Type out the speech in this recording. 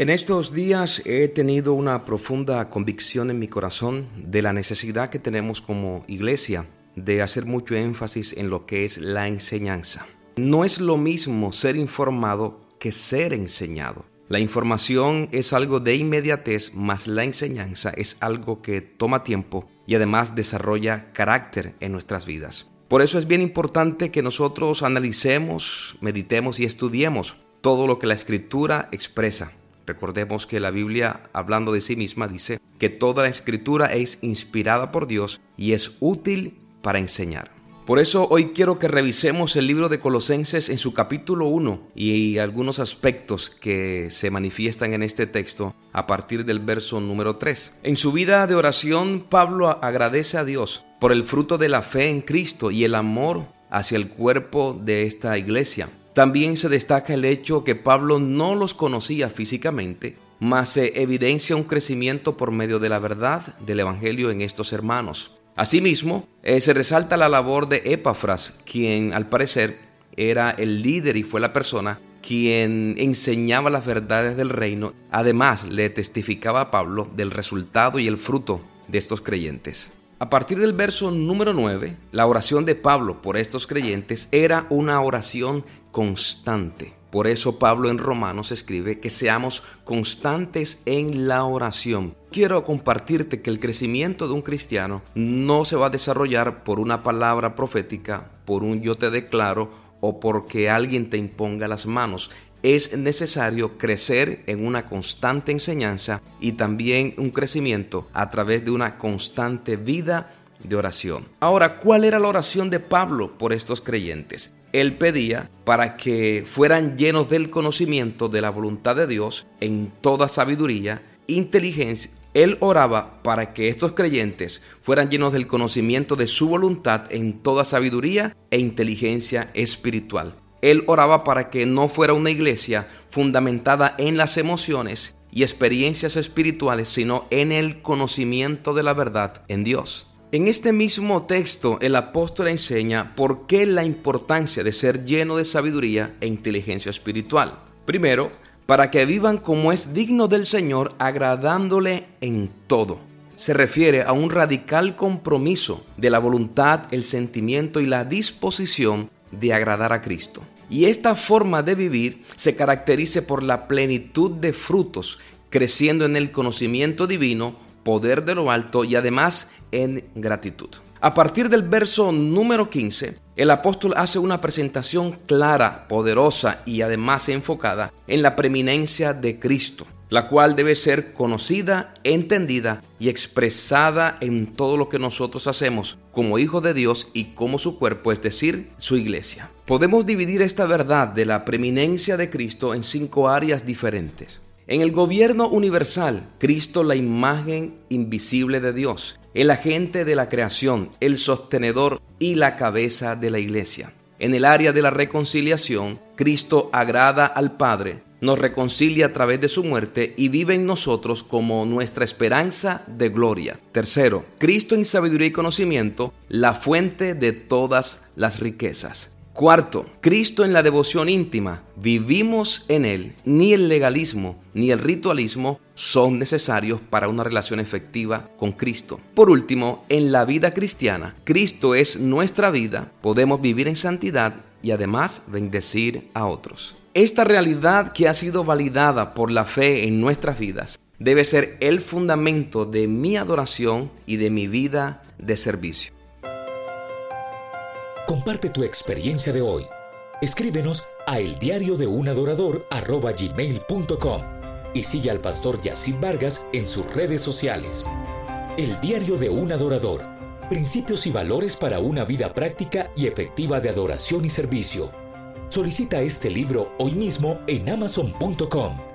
En estos días he tenido una profunda convicción en mi corazón de la necesidad que tenemos como iglesia de hacer mucho énfasis en lo que es la enseñanza. No es lo mismo ser informado que ser enseñado. La información es algo de inmediatez, más la enseñanza es algo que toma tiempo y además desarrolla carácter en nuestras vidas. Por eso es bien importante que nosotros analicemos, meditemos y estudiemos todo lo que la escritura expresa Recordemos que la Biblia, hablando de sí misma, dice que toda la escritura es inspirada por Dios y es útil para enseñar. Por eso hoy quiero que revisemos el libro de Colosenses en su capítulo 1 y algunos aspectos que se manifiestan en este texto a partir del verso número 3. En su vida de oración, Pablo agradece a Dios por el fruto de la fe en Cristo y el amor hacia el cuerpo de esta iglesia. También se destaca el hecho que Pablo no los conocía físicamente, mas se evidencia un crecimiento por medio de la verdad del Evangelio en estos hermanos. Asimismo, eh, se resalta la labor de Epafras, quien al parecer era el líder y fue la persona quien enseñaba las verdades del reino. Además, le testificaba a Pablo del resultado y el fruto de estos creyentes. A partir del verso número 9, la oración de Pablo por estos creyentes era una oración constante. Por eso Pablo en Romanos escribe que seamos constantes en la oración. Quiero compartirte que el crecimiento de un cristiano no se va a desarrollar por una palabra profética, por un yo te declaro o porque alguien te imponga las manos es necesario crecer en una constante enseñanza y también un crecimiento a través de una constante vida de oración. Ahora, ¿cuál era la oración de Pablo por estos creyentes? Él pedía para que fueran llenos del conocimiento de la voluntad de Dios en toda sabiduría, inteligencia. Él oraba para que estos creyentes fueran llenos del conocimiento de su voluntad en toda sabiduría e inteligencia espiritual. Él oraba para que no fuera una iglesia fundamentada en las emociones y experiencias espirituales, sino en el conocimiento de la verdad en Dios. En este mismo texto el apóstol enseña por qué la importancia de ser lleno de sabiduría e inteligencia espiritual. Primero, para que vivan como es digno del Señor, agradándole en todo. Se refiere a un radical compromiso de la voluntad, el sentimiento y la disposición de agradar a Cristo. Y esta forma de vivir se caracteriza por la plenitud de frutos, creciendo en el conocimiento divino, poder de lo alto y además en gratitud. A partir del verso número 15, el apóstol hace una presentación clara, poderosa y además enfocada en la preeminencia de Cristo la cual debe ser conocida, entendida y expresada en todo lo que nosotros hacemos como hijos de Dios y como su cuerpo, es decir, su iglesia. Podemos dividir esta verdad de la preeminencia de Cristo en cinco áreas diferentes. En el gobierno universal, Cristo la imagen invisible de Dios, el agente de la creación, el sostenedor y la cabeza de la iglesia. En el área de la reconciliación, Cristo agrada al Padre nos reconcilia a través de su muerte y vive en nosotros como nuestra esperanza de gloria. Tercero, Cristo en sabiduría y conocimiento, la fuente de todas las riquezas. Cuarto, Cristo en la devoción íntima. Vivimos en Él. Ni el legalismo ni el ritualismo son necesarios para una relación efectiva con Cristo. Por último, en la vida cristiana, Cristo es nuestra vida. Podemos vivir en santidad y además bendecir a otros. Esta realidad que ha sido validada por la fe en nuestras vidas debe ser el fundamento de mi adoración y de mi vida de servicio. Comparte tu experiencia de hoy. Escríbenos a eldiariodeunAdorador.com y sigue al pastor Yacid Vargas en sus redes sociales. El Diario de un Adorador. Principios y valores para una vida práctica y efectiva de adoración y servicio. Solicita este libro hoy mismo en amazon.com.